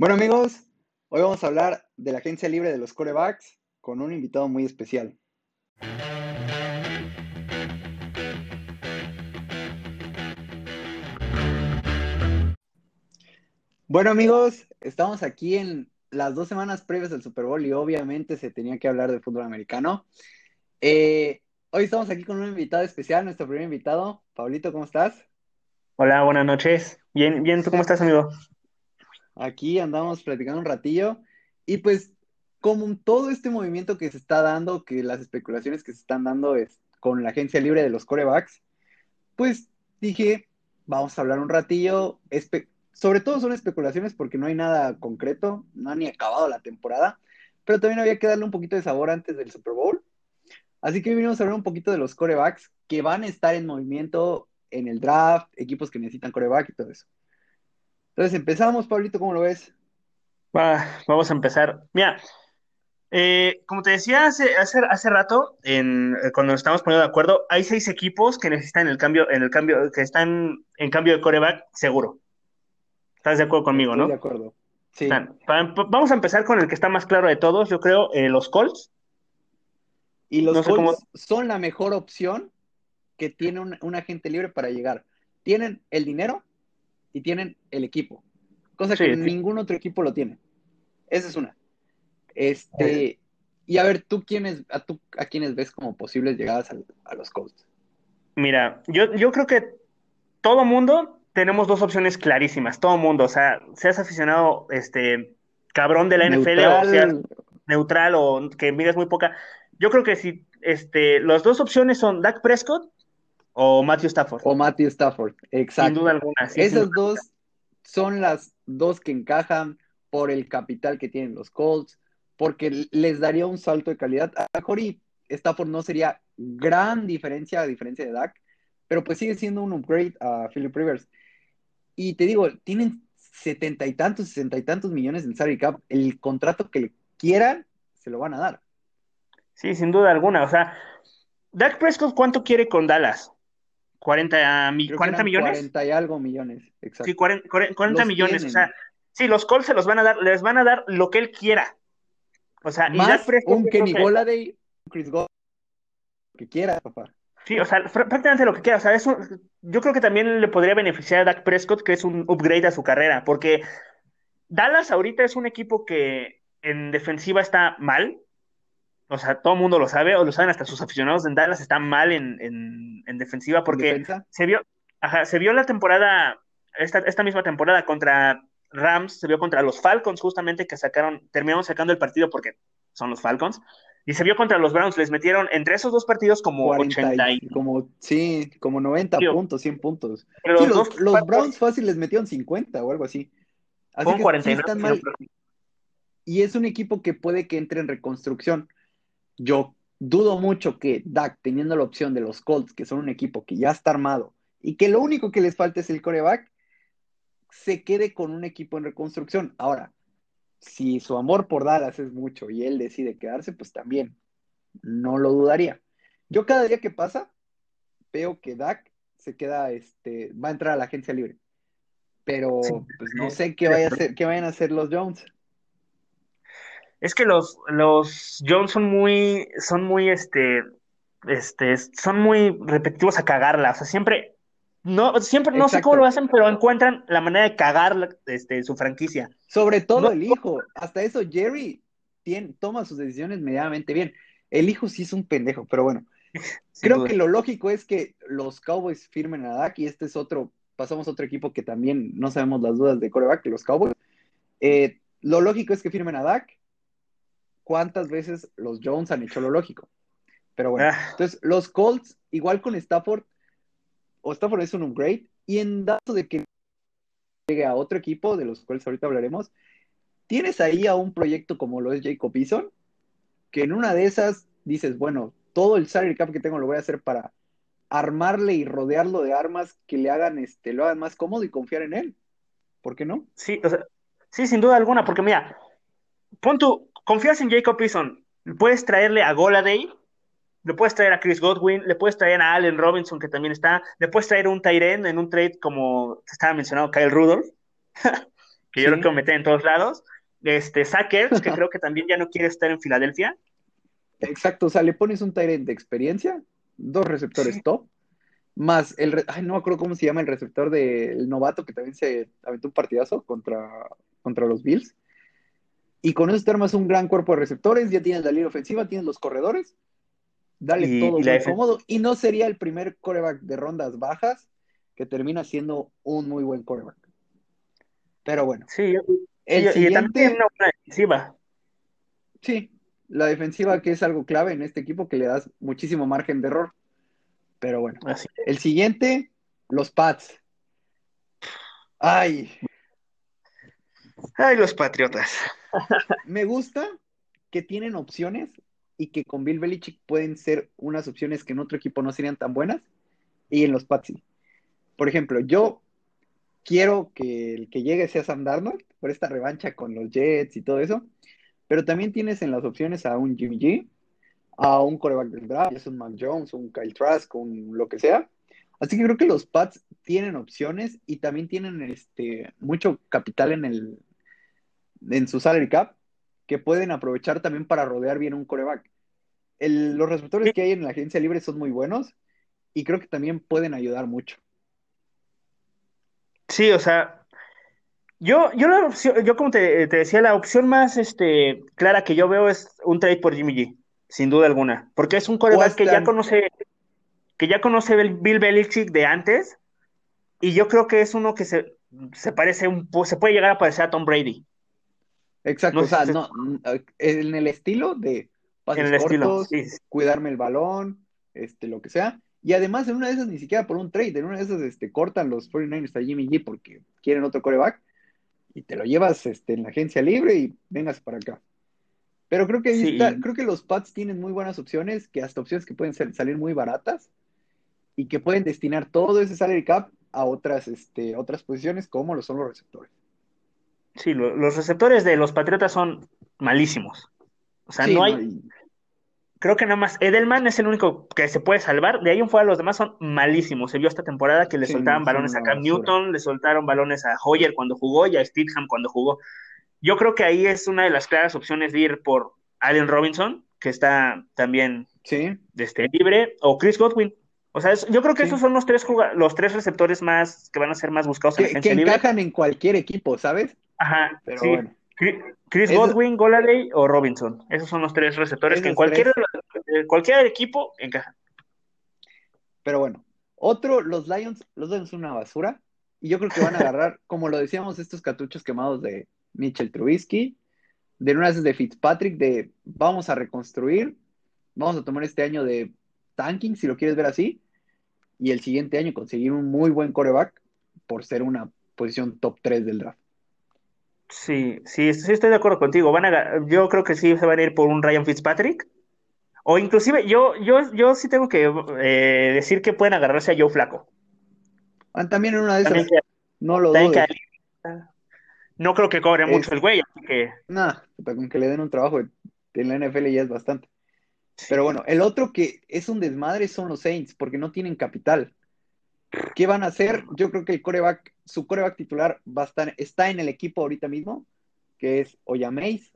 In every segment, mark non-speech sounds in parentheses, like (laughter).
Bueno amigos, hoy vamos a hablar de la agencia libre de los corebacks con un invitado muy especial. Bueno amigos, estamos aquí en las dos semanas previas al Super Bowl y obviamente se tenía que hablar de fútbol americano. Eh, hoy estamos aquí con un invitado especial, nuestro primer invitado. Pablito, ¿cómo estás? Hola, buenas noches. Bien, bien, ¿tú cómo estás, amigo? Aquí andamos platicando un ratillo y pues como todo este movimiento que se está dando, que las especulaciones que se están dando es con la agencia libre de los corebacks, pues dije, vamos a hablar un ratillo, sobre todo son especulaciones porque no hay nada concreto, no ha ni acabado la temporada, pero también había que darle un poquito de sabor antes del Super Bowl. Así que vinimos a hablar un poquito de los corebacks que van a estar en movimiento en el draft, equipos que necesitan coreback y todo eso. Entonces empezamos, Pablito, ¿cómo lo ves? vamos a empezar. Mira, eh, como te decía hace, hace, hace rato, en, eh, cuando nos estamos poniendo de acuerdo, hay seis equipos que necesitan el cambio, en el cambio, que están en cambio de coreback seguro. ¿Estás de acuerdo conmigo, Estoy no? de acuerdo. Sí. vamos a empezar con el que está más claro de todos, yo creo, eh, los Colts. Y los Colts son la mejor opción que tiene un, un agente libre para llegar. Tienen el dinero, y tienen el equipo, cosa que ningún otro equipo lo tiene. Esa es una. Este, y a ver, ¿tú quiénes, a, tú, a quiénes ves como posibles llegadas a, los Colts? Mira, yo, yo creo que todo mundo tenemos dos opciones clarísimas, todo mundo, o sea, seas aficionado, este, cabrón de la NFL o seas neutral o que miras muy poca, yo creo que si, este, las dos opciones son Dak Prescott o Matthew Stafford. O Matthew Stafford, exacto. Sin duda alguna. Esas dos son las dos que encajan por el capital que tienen los Colts, porque les daría un salto de calidad. A mejor y Stafford no sería gran diferencia a diferencia de Dak, pero pues sigue siendo un upgrade a Philip Rivers. Y te digo, tienen setenta y tantos, sesenta y tantos millones en salary cap. El contrato que quieran, se lo van a dar. Sí, sin duda alguna. O sea, Dak Prescott, ¿cuánto quiere con Dallas? 40, 40 millones. 40 y algo millones, exacto. Sí, 40, millones, o sea, sí, los Colts se los van a dar, les van a dar lo que él quiera. O sea, Más un Kenny Goladay, Chris Gold, que quiera, papá. Sí, o sea, prácticamente lo que quiera. O sea, eso, yo creo que también le podría beneficiar a Dak Prescott, que es un upgrade a su carrera, porque Dallas ahorita es un equipo que en defensiva está mal, o sea, todo el mundo lo sabe, o lo saben hasta sus aficionados en Dallas, están mal en, en, defensiva porque se vio, ajá, se vio la temporada, esta, esta misma temporada contra Rams, se vio contra los Falcons justamente que sacaron, terminaron sacando el partido porque son los Falcons, y se vio contra los Browns, les metieron entre esos dos partidos como 80 y... Como, sí, como 90 puntos, 100 puntos. Pero los, los, Browns fácil les metieron 50 o algo así. Así que 49, Y es un equipo que puede que entre en reconstrucción yo dudo mucho que Dak, teniendo la opción de los Colts, que son un equipo que ya está armado y que lo único que les falta es el coreback, se quede con un equipo en reconstrucción. Ahora, si su amor por Dallas es mucho y él decide quedarse, pues también no lo dudaría. Yo cada día que pasa veo que Dak se queda, este, va a entrar a la agencia libre. Pero pues no sé qué, vaya a hacer, qué vayan a hacer los Jones es que los, los Jones son muy, son muy, este, este, son muy repetitivos a cagarla. O sea, siempre, no, siempre, no sé cómo lo hacen, pero encuentran la manera de cagar este, su franquicia. Sobre todo el hijo. Hasta eso, Jerry tiene, toma sus decisiones medianamente bien. El hijo sí es un pendejo, pero bueno. (laughs) Creo que lo lógico es que los Cowboys firmen a Dak y este es otro, pasamos a otro equipo que también no sabemos las dudas de coreback, los Cowboys. Eh, lo lógico es que firmen a Dak cuántas veces los Jones han hecho lo lógico. Pero bueno, ah. entonces los Colts, igual con Stafford, o Stafford es un upgrade, y en dato de que llegue a otro equipo, de los cuales ahorita hablaremos, tienes ahí a un proyecto como lo es Jacob Eason, que en una de esas dices, bueno, todo el salary cap que tengo lo voy a hacer para armarle y rodearlo de armas que le hagan, este, lo hagan más cómodo y confiar en él. ¿Por qué no? Sí, o sea, sí, sin duda alguna, porque mira, pon tu, confías en Jacob Eason, puedes traerle a Goladay, le puedes traer a Chris Godwin, le puedes traer a Allen Robinson, que también está, le puedes traer un Tyren en un trade como se estaba mencionando, Kyle Rudolph. (laughs) que yo lo quiero meter en todos lados. Este, Sackers, que (laughs) creo que también ya no quiere estar en Filadelfia. Exacto, o sea, le pones un Tyrant de experiencia, dos receptores top, más el, ay, no me acuerdo cómo se llama el receptor del novato que también se aventó un partidazo contra, contra los Bills. Y con eso te armas un gran cuerpo de receptores, ya tienes la línea ofensiva, tienes los corredores, dale todo muy cómodo. Y no sería el primer coreback de rondas bajas que termina siendo un muy buen coreback. Pero bueno. Sí, y, también una buena defensiva. Sí, la defensiva que es algo clave en este equipo que le das muchísimo margen de error. Pero bueno. El siguiente, los Pats. Ay. Ay, los Patriotas. Me gusta que tienen opciones y que con Bill Belichick pueden ser unas opciones que en otro equipo no serían tan buenas y en los Pats. Por ejemplo, yo quiero que el que llegue sea Sam Darnold por esta revancha con los Jets y todo eso, pero también tienes en las opciones a un Jimmy G, a un coreback del draft, es un Mac Jones, un Kyle Trask, un lo que sea. Así que creo que los Pats tienen opciones y también tienen este mucho capital en el en su salary cap que pueden aprovechar también para rodear bien un coreback. los receptores que hay en la agencia libre son muy buenos y creo que también pueden ayudar mucho. Sí, o sea, yo, yo, yo como te, decía, la opción más este, clara que yo veo es un trade por Jimmy G, sin duda alguna, porque es un coreback que ya conoce, que ya conoce Bill Belichick de antes, y yo creo que es uno que se, se parece un se puede llegar a parecer a Tom Brady. Exacto, o sea, no, en el estilo de pases en el cortos, cuidarme el balón, este, lo que sea, y además, en una de esas ni siquiera por un trade, en una de esas este, cortan los 49ers a Jimmy G porque quieren otro coreback y te lo llevas este, en la agencia libre y vengas para acá. Pero creo que creo que los Pats tienen muy buenas opciones, que hasta opciones que pueden salir muy baratas y que pueden destinar todo ese salary cap a otras, este, otras posiciones como lo son los receptores. Sí, los receptores de los Patriotas son malísimos. O sea, no hay, creo que nada más Edelman es el único que se puede salvar. De ahí en fuera los demás son malísimos. Se vio esta temporada que le soltaban balones a Cam Newton, le soltaron balones a Hoyer cuando jugó y a Steedham cuando jugó. Yo creo que ahí es una de las claras opciones de ir por Allen Robinson, que está también sí. este, libre, o Chris Godwin. O sea, yo creo que esos son los tres los tres receptores más que van a ser más buscados en la que encajan en cualquier equipo, ¿sabes? Ajá, Pero bueno. Chris Godwin, Goladay o Robinson. Esos son los tres receptores que en cualquier, cualquier equipo encajan. Pero bueno, otro, los Lions, los Lions son una basura. Y yo creo que van a (laughs) agarrar, como lo decíamos, estos cartuchos quemados de Mitchell Trubisky, de una vez de Fitzpatrick, de vamos a reconstruir, vamos a tomar este año de tanking, si lo quieres ver así, y el siguiente año conseguir un muy buen coreback por ser una posición top 3 del draft. Sí, sí, sí estoy de acuerdo contigo. Van a, yo creo que sí se van a ir por un Ryan Fitzpatrick. O inclusive, yo, yo, yo sí tengo que eh, decir que pueden agarrarse a Joe Flaco. Ah, también en una de esas. no lo dudo. no creo que cobre mucho el güey, así que. Nada, con que le den un trabajo en la NFL ya es bastante. Pero bueno, el otro que es un desmadre son los Saints, porque no tienen capital. ¿Qué van a hacer? Yo creo que el coreback, su coreback titular va a estar, está en el equipo ahorita mismo, que es o Yameis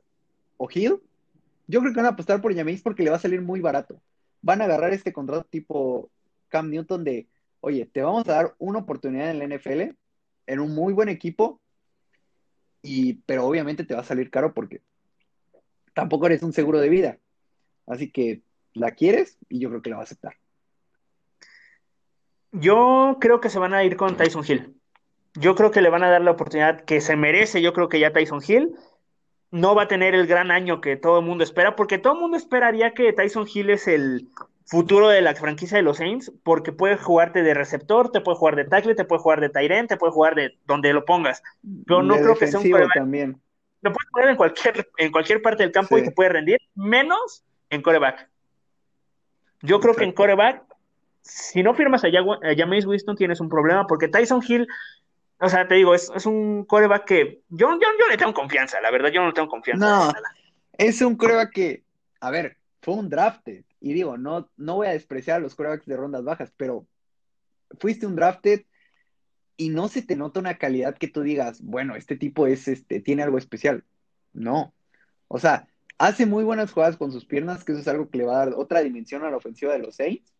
o Hill. Yo creo que van a apostar por Yameis porque le va a salir muy barato. Van a agarrar este contrato tipo Cam Newton de, oye, te vamos a dar una oportunidad en la NFL, en un muy buen equipo, y, pero obviamente te va a salir caro porque tampoco eres un seguro de vida. Así que la quieres y yo creo que la va a aceptar. Yo creo que se van a ir con Tyson Hill. Yo creo que le van a dar la oportunidad que se merece. Yo creo que ya Tyson Hill no va a tener el gran año que todo el mundo espera, porque todo el mundo esperaría que Tyson Hill es el futuro de la franquicia de los Saints, porque puede jugarte de receptor, te puede jugar de tackle, te puede jugar de Tyrant, te puede jugar de donde lo pongas. Pero no creo que sea un también. Lo puedes poner en cualquier, en cualquier parte del campo y te puede rendir, menos en coreback. Yo creo que en coreback si no firmas a, James Winston tienes un problema porque Tyson Hill, o sea, te digo, es, un coreback que yo, yo, yo, le tengo confianza, la verdad, yo no le tengo confianza. No, es un coreback que, a ver, fue un drafted. Y digo, no, no voy a despreciar a los corebacks de rondas bajas, pero fuiste un drafted y no se te nota una calidad que tú digas, bueno, este tipo es, este, tiene algo especial. No. O sea, hace muy buenas jugadas con sus piernas, que eso es algo que le va a dar otra dimensión a la ofensiva de los Saints,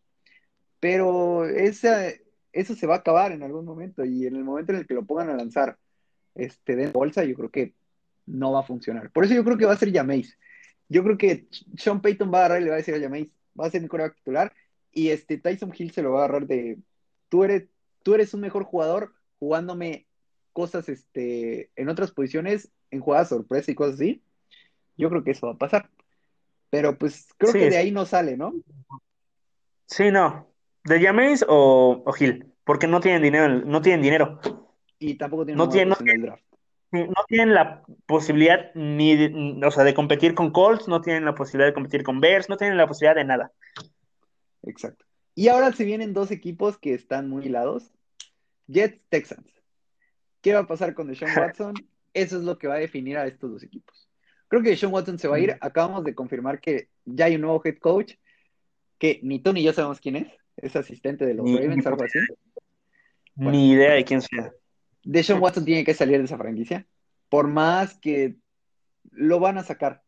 pero esa, eso se va a acabar en algún momento y en el momento en el que lo pongan a lanzar este, de bolsa, yo creo que no va a funcionar. Por eso yo creo que va a ser Jameis. Yo creo que Sean Payton va a agarrar y le va a decir a Jameis, va a ser mi coreback titular y este Tyson Hill se lo va a agarrar de, tú eres, tú eres un mejor jugador jugándome cosas este, en otras posiciones, en jugadas sorpresa y cosas así. Yo creo que eso va a pasar. Pero pues creo que de ahí no sale, ¿no? Sí, no. ¿De Jameis o, o Hill? Porque no tienen dinero, no tienen dinero. Y tampoco tienen, no tienen, en el draft no tienen la posibilidad ni de, o sea, de competir con Colts, no tienen la posibilidad de competir con Bears, no tienen la posibilidad de nada. Exacto. Y ahora se vienen dos equipos que están muy hilados. Jets, Texans. ¿Qué va a pasar con Deshaun (laughs) Watson? Eso es lo que va a definir a estos dos equipos. Creo que Deshaun Watson se va a ir. Mm. Acabamos de confirmar que ya hay un nuevo head coach, que ni tú ni yo sabemos quién es. Es asistente de los Ravens, algo así. ni idea de quién sea. Deshaun Watson tiene que salir de esa franquicia, por más que lo van a sacar.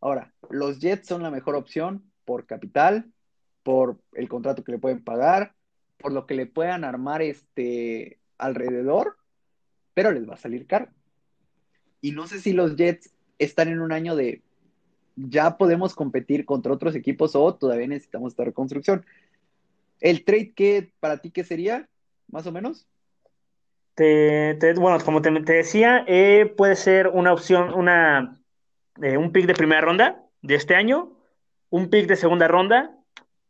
Ahora, los Jets son la mejor opción por capital, por el contrato que le pueden pagar, por lo que le puedan armar este alrededor, pero les va a salir caro. Y no sé si los Jets están en un año de ya podemos competir contra otros equipos o todavía necesitamos esta reconstrucción. El trade que para ti qué sería, más o menos? bueno, como te, decía, eh, puede ser una opción, una, eh, un pick de primera ronda de este año, un pick de segunda ronda,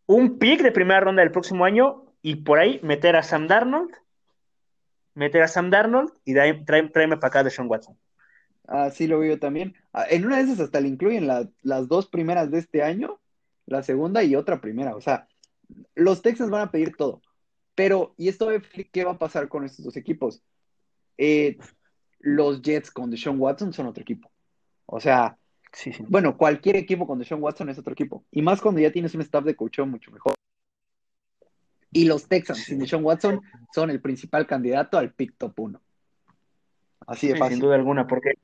un pick de primera ronda del próximo año y por ahí meter a Sam Darnold, meter a Sam Darnold y de tráeme para acá de Sean Watson. Así lo veo también. Ah, en una de esas hasta le incluyen las dos primeras de este año, la segunda y otra primera. O sea, los Texans van a pedir todo. Pero, y esto qué va a pasar con estos dos equipos. Eh, los Jets con Deshaun Watson son otro equipo. O sea, bueno, cualquier equipo con Deshaun Watson es otro equipo. Y más cuando ya tienes un staff de coach mucho mejor. Y los Texans sin Deshaun Watson son el principal candidato al pick top 1. Así de fácil. Sin duda alguna, porque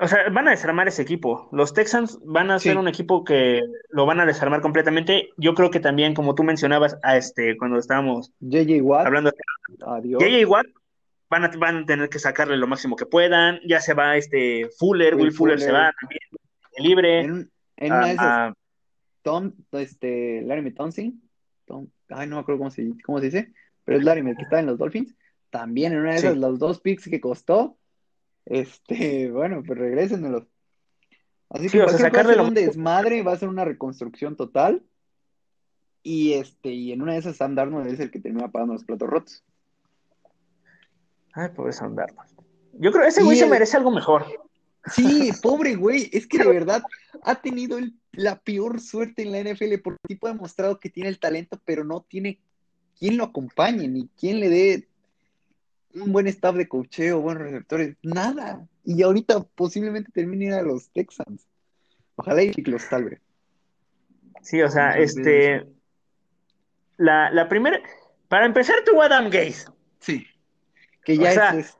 o sea, van a desarmar ese equipo. Los Texans van a ser un equipo que lo van a desarmar completamente. Yo creo que también, como tú mencionabas, a este, cuando estábamos hablando de JJ Watt, van a, van a tener que sacarle lo máximo que puedan. Ya se va este Fuller, Will, Fuller, se va también, libre. En, una de esas, Tom, este, Larry Thompson, Tom, ay, no me acuerdo cómo se, cómo se dice, pero es Larry que está en los Dolphins. También en una de esas, los dos picks que costó, este, bueno, pues regrésenmelos. Así que va a ser un desmadre, va a ser una reconstrucción total. Y este, y en una de esas Sam Darnold es el que termina pagando los platos rotos. Ay, pobre Sam Darnold. Yo creo que ese güey se merece algo mejor. Sí, pobre güey, es que de verdad ha tenido la peor suerte en la NFL porque el tipo ha demostrado que tiene el talento, pero no tiene quien lo acompañe, ni quien le dé un buen staff de cocheo, buenos receptores, nada. Y ahorita posiblemente termine a los Texans. Ojalá y los salve. Sí, o sea, este. La, la primera. Para empezar, tuvo Adam Gaze. Sí. Que ya es,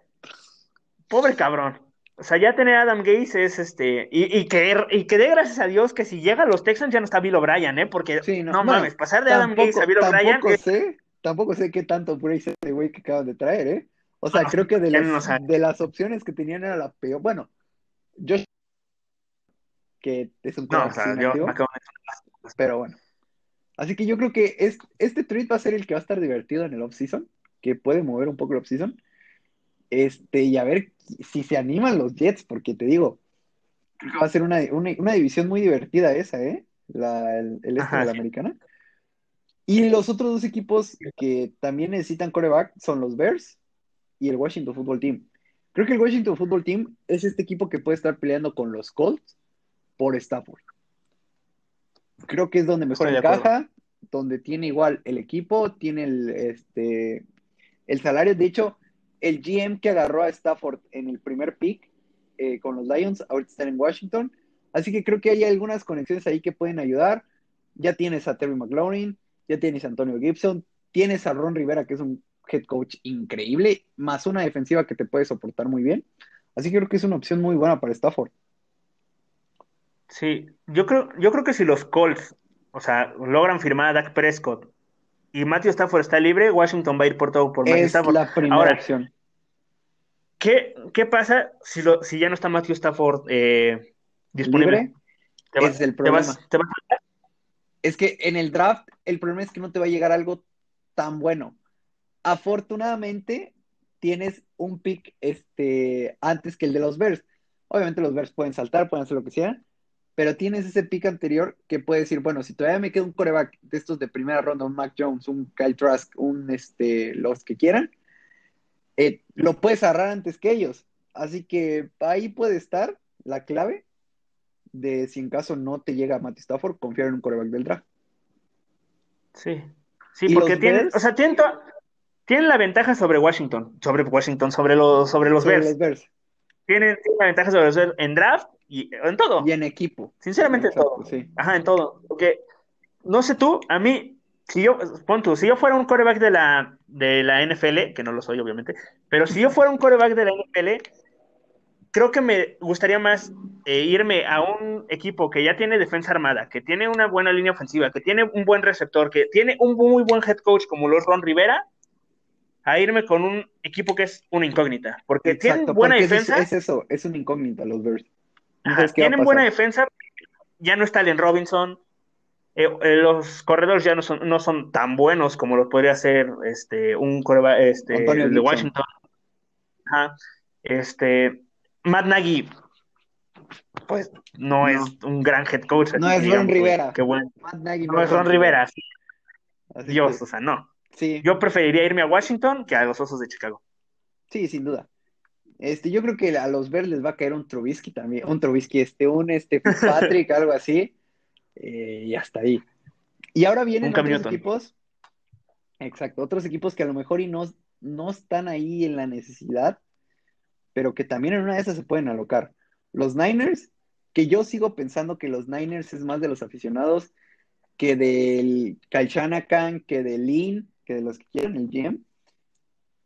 Pobre cabrón. O sea, ya tener a Adam Gaze es este. Y, y, que, y que dé gracias a Dios que si llega a los Texans ya no está Bill O'Brien, ¿eh? Porque no, mames, pasar de Adam Gaze a Bill O'Brien. Tampoco sé, tampoco sé qué tanto por ese güey que acaban de traer, ¿eh? O sea, creo que de las, de las opciones que tenían era la peor. Bueno, yo que es un no, o sea, yo pero bueno. Así que yo creo que es, este tweet va a ser el que va a estar divertido en el off-season, que puede mover un poco el off-season. Este, y a ver si se animan los Jets, porque te digo, creo que va a ser una, división muy divertida esa, ¿eh? La, el, este de la americana. Y los otros dos equipos que también necesitan coreback son los Bears y el Washington Football Team. Creo que el Washington Football Team es este equipo que puede estar peleando con los Colts por Stafford. Creo que es donde mejor encaja, donde tiene igual el equipo, tiene el, este, el salario. De hecho, el GM que agarró a Stafford en el primer pick eh, con los Lions, ahorita están en Washington. Así que creo que hay algunas conexiones ahí que pueden ayudar. Ya tienes a Terry McLaurin, ya tienes a Antonio Gibson, tienes a Ron Rivera, que es un head coach increíble, más una defensiva que te puede soportar muy bien. Así que creo que es una opción muy buena para Stafford. Sí, yo creo, yo creo que si los Colts, o sea, logran firmar a Dak Prescott y Matthew Stafford está libre, Washington va a ir por todo por Matthew es Stafford. la primera Ahora, opción. ¿qué, qué pasa si, lo, si ya no está Matthew Stafford eh, disponible? Libre ¿Te va- es el te vas- problema. te vas a- Es que en el draft el problema es que no te va a llegar algo tan bueno. Afortunadamente tienes un pick este, antes que el de los Bears. Obviamente los Bears pueden saltar, pueden hacer lo que sea, pero tienes ese pick anterior que puede decir, bueno, si todavía me queda un coreback de estos de primera ronda, un Mac Jones, un Kyle Trask, un este, los que quieran, eh, lo puedes agarrar antes que ellos. Así que ahí puede estar la clave de si en caso no te llega Matthew Stafford, confiar en un coreback del draft. Sí, sí, ¿Y porque tienen, Bears? o sea, tienen, to- tienen la ventaja sobre Washington, sobre Washington, sobre los, sobre los Sobre Bears. los Bears. Tienen, tienen la ventaja sobre los Bears en draft y en todo. Y en equipo. Sinceramente, en todo. sí. Ajá, en todo. Porque, no sé tú, a mí, si yo, pon tú, si yo fuera un coreback de la, de la NFL, que no lo soy, obviamente, pero si yo fuera un coreback de la NFL, creo que me gustaría más eh, irme a un equipo que ya tiene defensa armada, que tiene una buena línea ofensiva, que tiene un buen receptor, que tiene un muy buen head coach como lo es Ron Rivera, a irme con un equipo que es una incógnita, porque tienen Exacto, buena porque es- defensa. Es, eso, es una incógnita los Bears. No Ajá, tienen buena defensa, ya no está Allen Robinson, eh, eh, los corredores ya no son, no son tan buenos como lo podría ser este, un coreba- este, el de. Washington. Ajá. Este, Matt Nagy, pues no, No. es un gran head coach. No es Ron digamos, Rivera. Qué bueno. Matt Nagy No es Ron Rivera, Dios, que, o sea, no. Sí, Yo preferiría irme a Washington que a los Osos de Chicago. sí, sin duda. Este, yo creo que a los Bears les va a caer un Trubisky también, un Trubisky, este, un este Fitzpatrick, (laughs) algo así, eh, y hasta ahí. Y ahora vienen otros Newton. equipos, exacto, otros equipos que a lo mejor y no, no están ahí en la necesidad, pero que también en una de esas se pueden alocar. Los Niners, que yo sigo pensando que los Niners es más de los aficionados que del Kyle Shanahan, que del Lin, que de los que quieran el GM.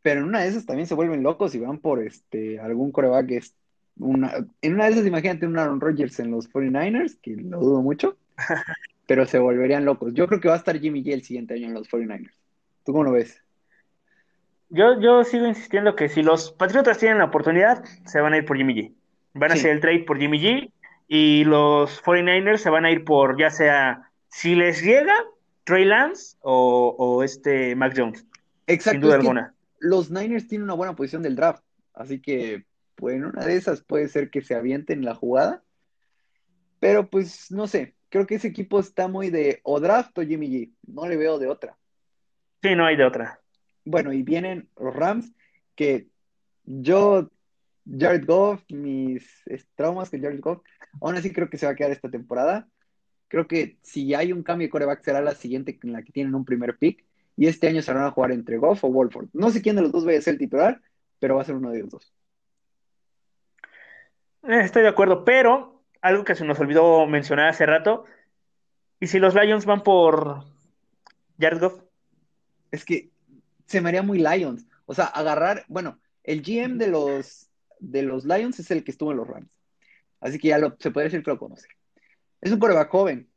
Pero en una de esas también se vuelven locos y van por este algún coreback. es una, en una de esas, imagínate un Aaron Rodgers en los 49ers, que lo dudo mucho, (laughs) pero se volverían locos. Yo creo que va a estar Jimmy G el siguiente año en los 49ers. ¿Tú cómo lo ves? Yo, yo sigo insistiendo que si los Patriotas tienen la oportunidad, se van a ir por Jimmy G. Van a hacer el trade por Jimmy G y los 49ers se van a ir por ya sea, si les llega, Trey Lance o, o este Mac Jones, Exacto, sin duda es que alguna. los Niners tienen una buena posición del draft, así que pues, en una de esas puede ser que se avienten la jugada, pero pues no sé, creo que ese equipo está muy de o draft o Jimmy G, no le veo de otra. Sí, no hay de otra. Bueno, y vienen los Rams, que yo, Jared Goff, mis traumas con Jared Goff, aún así creo que se va a quedar esta temporada. Creo que si hay un cambio de coreback será la siguiente en la que tienen un primer pick. Y este año se van a jugar entre Goff o Wolford. No sé quién de los dos vaya a ser el titular, pero va a ser uno de los dos. Eh, estoy de acuerdo, pero algo que se nos olvidó mencionar hace rato, ¿y si los Lions van por Jared Goff? Es que se me haría muy Lions. O sea, agarrar, bueno, el GM de los, de los Lions es el que estuvo en los Rams. Así que ya lo, se puede decir que lo conoce. Es un coreback joven.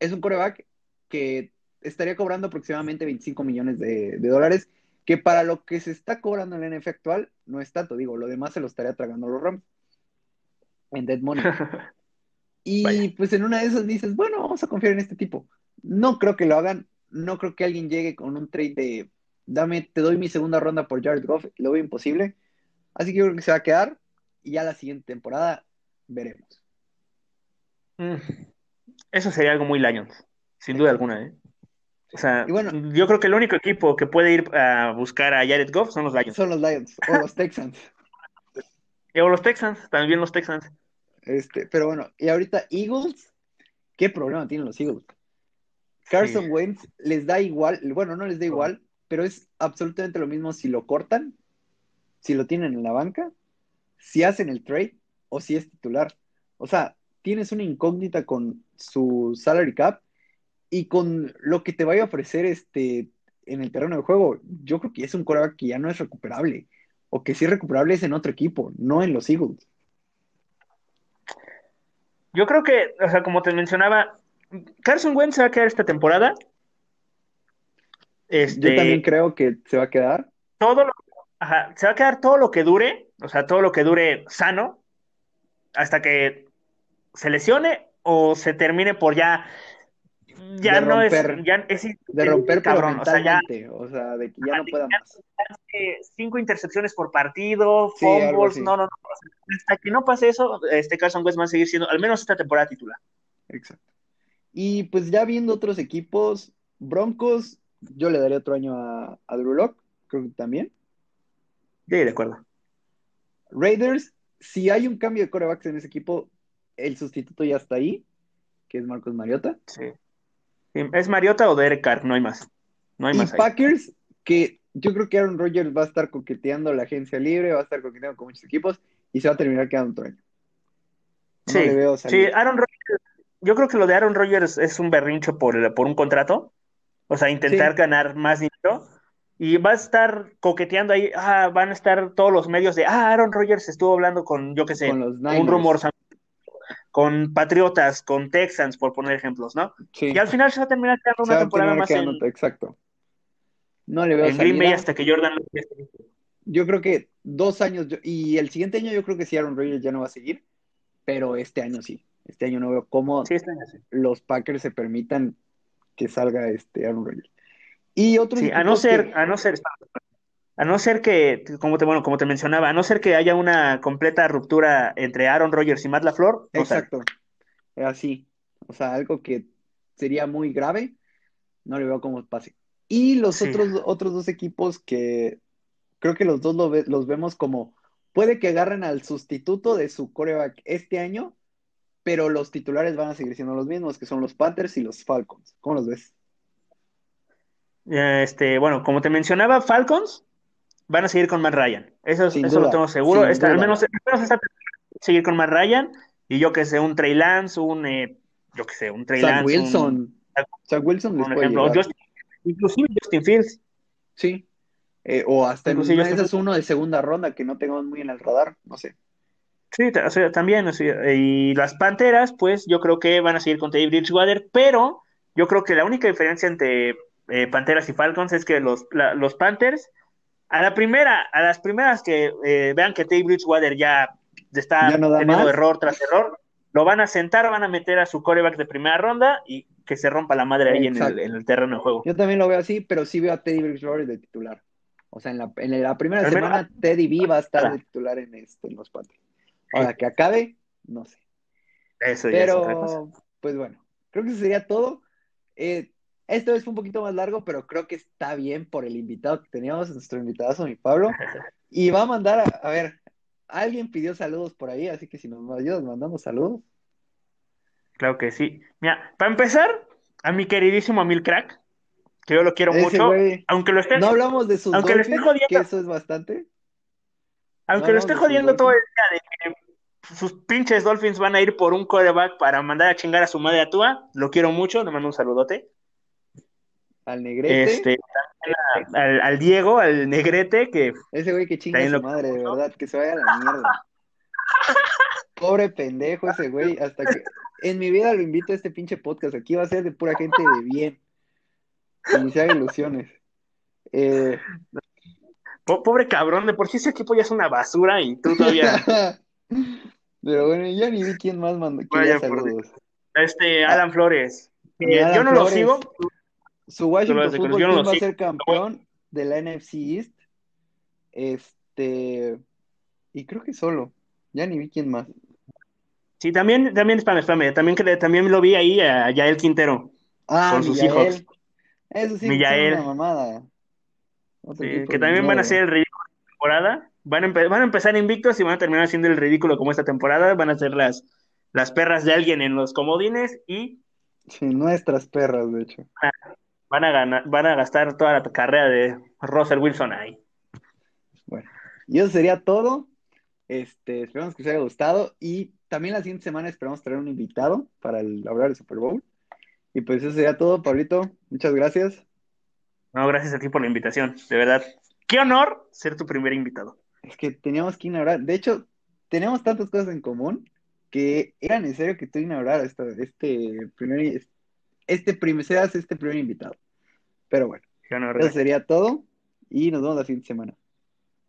Es un coreback que estaría cobrando aproximadamente 25 millones de, de dólares, que para lo que se está cobrando en la NFL actual no es tanto. Digo, lo demás se lo estaría tragando los Rams en Dead Money. (laughs) Y Vaya. pues en una de esas dices, bueno, vamos a confiar en este tipo. No creo que lo hagan, no creo que alguien llegue con un trade de, dame, te doy mi segunda ronda por Jared Goff, lo veo imposible. Así que yo creo que se va a quedar y ya la siguiente temporada veremos. Mm, Eso sería algo muy Lions, sin duda alguna, ¿eh? O sea, Y bueno. yo creo que el único equipo que puede ir a buscar a Jared Goff son los Lions. Son los Lions o los Texans. (laughs) O los Texans, también los Texans. Este, pero bueno, y ahorita Eagles, ¿qué problema tienen los Eagles? Carson Sí. Wentz les da igual, bueno, no les da igual, pero es absolutamente lo mismo si lo cortan, si lo tienen en la banca, si hacen el trade o si es titular. O sea, tienes una incógnita con su salary cap y con lo que te vaya a ofrecer este en el terreno de juego, yo creo que es un coreback que ya no es recuperable. O que sí es recuperable es en otro equipo, no en los Eagles. Yo creo que, o sea, como te mencionaba, Carson Wentz se va a quedar esta temporada. Este, Yo también creo que se va a quedar. Todo lo, ajá, se va a quedar todo lo que dure, o sea, todo lo que dure sano, hasta que se lesione o se termine por ya ya no es ya es de romper cabrón, o sea, ya, o sea, de que ya no pueda más. Cinco intercepciones por partido, fumbles, no, no, no, hasta que no pase eso, este Carson West va a seguir siendo al menos esta temporada titular. Exacto. Y pues ya viendo otros equipos, Broncos, yo le daría otro año a, a Drew Locke, creo que también. Sí, de acuerdo. Raiders, si hay un cambio de corebacks en ese equipo, el sustituto ya está ahí, que es Marcos Mariota. Sí. ¿Es Mariota o Derek Carr? No hay más. No hay y más. Packers, que yo creo que Aaron Rodgers va a estar coqueteando la agencia libre, va a estar coqueteando con muchos equipos y se va a terminar quedando otro año. sí, sí, Aaron Rodgers, yo creo que lo de Aaron Rodgers es un berrincho por, por un contrato. O sea, intentar ganar más dinero. Y va a estar coqueteando ahí, ah, van a estar todos los medios de, ah, Aaron Rodgers estuvo hablando con, yo qué sé, un rumor con Patriotas, con Texans, por poner ejemplos, ¿no? Sí. Y al final se va a terminar quedando una temporada más en... Exacto. No le veo En Green Bay hasta que Jordan... Yo creo que dos años, y el siguiente año yo creo que sí Aaron Rodgers ya no va a seguir, pero este año sí. Este año no veo cómo este los Packers se permitan que salga este Aaron Rodgers. Y otro sí, a no ser, a no ser, a no ser que, como te, bueno, como te mencionaba, a no ser que haya una completa ruptura entre Aaron Rodgers y Matt LaFleur. Exacto. Así. O sea, algo que sería muy grave. No le veo cómo pase. Y los otros, otros dos equipos que creo que los dos los vemos como puede que agarren al sustituto de su coreback este año, pero los titulares van a seguir siendo los mismos, que son los Panthers y los Falcons. ¿Cómo los ves? Este, bueno, como te mencionaba, Falcons van a seguir con Matt Ryan. Eso, eso lo tengo seguro. Está, al, menos, está seguir con Matt Ryan. Y yo que sé, un Trey Lance, un, eh, yo que sé, un Trey Lance. Wilson. Un, Wilson por ejemplo. inclusive Justin Fields. Sí. Eh, o hasta inclusive ese es uno de segunda ronda que no tengo muy en el radar, no sé. Sí, también. y las Panteras, pues yo creo que van a seguir con Teddy Bridgewater, pero yo creo que la única diferencia entre eh, Panteras y Falcons es que los, los Panthers a la primera, a las primeras que eh, vean que Teddy Bridgewater ya está teniendo error tras error, lo van a sentar, van a meter a su coreback de primera ronda y que se rompa la madre ahí en el, terreno de juego. Yo también lo veo así, pero sí veo a Teddy Bridgewater de titular. O sea, en la, en la primera semana Teddy B va a estar de titular en, este, en los Panthers. Ahora que acabe, no sé. Eso ya Pero, pues bueno, creo que eso sería todo. Eh, esta vez fue un poquito más largo, pero creo que está bien por el invitado que teníamos, nuestro invitado, mi Pablo. (laughs) Y va a mandar, a, ver, alguien pidió saludos por ahí, así que si nos ayudas, mandamos saludos. Claro que sí. Mira, para empezar, a mi queridísimo Amil Crack, que yo lo quiero mucho, aunque lo esté... No hablamos de sus aunque esté jodiendo, que eso es bastante. Aunque lo esté jodiendo todo el día de que sus pinches Dolphins van a ir por un coreback para mandar a chingar a su madre a Tua, lo quiero mucho, le mando un saludote al Negrete. Este, al, Diego, al Negrete, que. Ese güey que chinga su madre, de verdad, que se vaya a la mierda. Pobre pendejo ese güey, hasta que. En mi vida lo invito a este pinche podcast. Aquí va a ser de pura gente de bien. Se ilusiones. Eh, pobre cabrón, de por sí ese equipo ya es una basura y tú todavía. (laughs) Pero bueno, ya ni vi quién más mandó. saludos. Este, Alan Flores. yo no lo sigo, su Washington Football Team va a ser campeón de la NFC East. Este. Y creo que solo. Ya ni vi quién más. Sí, también, también, espérame, espérame, también, también lo vi ahí a Yael Quintero. Ah, con sus hijos. Eso sí, es una mamada. que también van a hacer el ridículo de temporada. Van a, van a empezar invictos y van a terminar haciendo el ridículo como esta temporada. Van a ser las, las perras de alguien en los comodines y. Sí, nuestras perras, de hecho. Ah, Van a, ganar, van a gastar toda la carrera de Russell Wilson ahí. Bueno, y eso sería todo. Este, esperamos que os haya gustado y también la siguiente semana esperamos traer un invitado para el, hablar del Super Bowl. Y pues eso sería todo, Pablito. Muchas gracias. No, gracias a ti por la invitación, de verdad. Qué honor ser tu primer invitado. Es que teníamos que inaugurar, de hecho, tenemos tantas cosas en común que era necesario que tú inauguraras este, este primer, este, este, seas este primer invitado. Pero bueno, eso sería todo y nos vemos la siguiente semana.